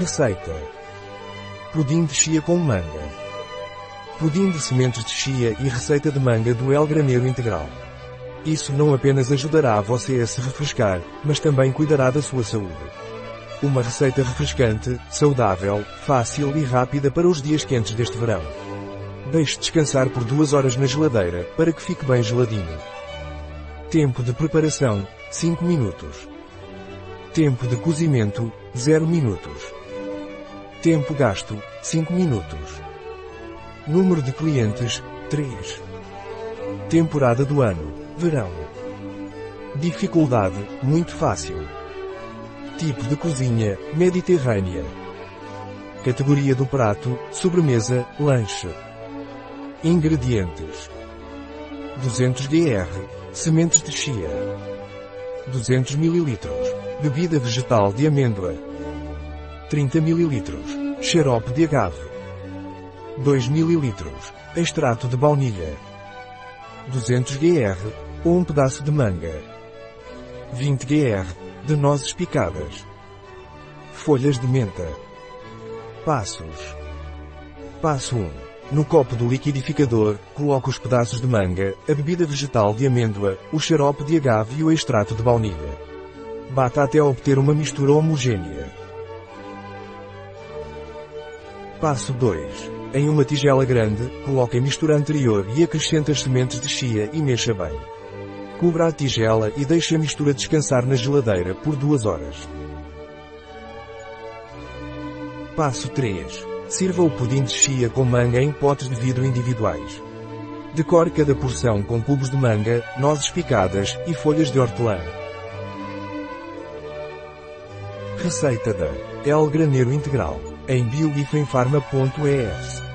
Receita. Pudim de chia com manga. Pudim de sementes de chia e receita de manga do El Graneiro Integral. Isso não apenas ajudará você a se refrescar, mas também cuidará da sua saúde. Uma receita refrescante, saudável, fácil e rápida para os dias quentes deste verão. Deixe descansar por duas horas na geladeira, para que fique bem geladinho. Tempo de preparação, 5 minutos. Tempo de cozimento, 0 minutos. Tempo gasto, 5 minutos. Número de clientes, 3. Temporada do ano, verão. Dificuldade, muito fácil. Tipo de cozinha, mediterrânea. Categoria do prato, sobremesa, lanche. Ingredientes. 200 gr. Sementes de chia. 200 ml. Bebida vegetal de amêndoa. 30 ml. Xarope de agave. 2 ml. Extrato de baunilha. 200 gr. Ou um pedaço de manga. 20 gr. De nozes picadas. Folhas de menta. Passos. Passo 1. No copo do liquidificador, coloque os pedaços de manga, a bebida vegetal de amêndoa, o xarope de agave e o extrato de baunilha. Bata até obter uma mistura homogênea. Passo 2. Em uma tigela grande, coloque a mistura anterior e acrescente as sementes de chia e mexa bem. Cubra a tigela e deixe a mistura descansar na geladeira por duas horas. Passo 3. Sirva o pudim de chia com manga em potes de vidro individuais. Decore cada porção com cubos de manga, nozes picadas e folhas de hortelã. Receita da El Graneiro Integral em biogifenfarma.es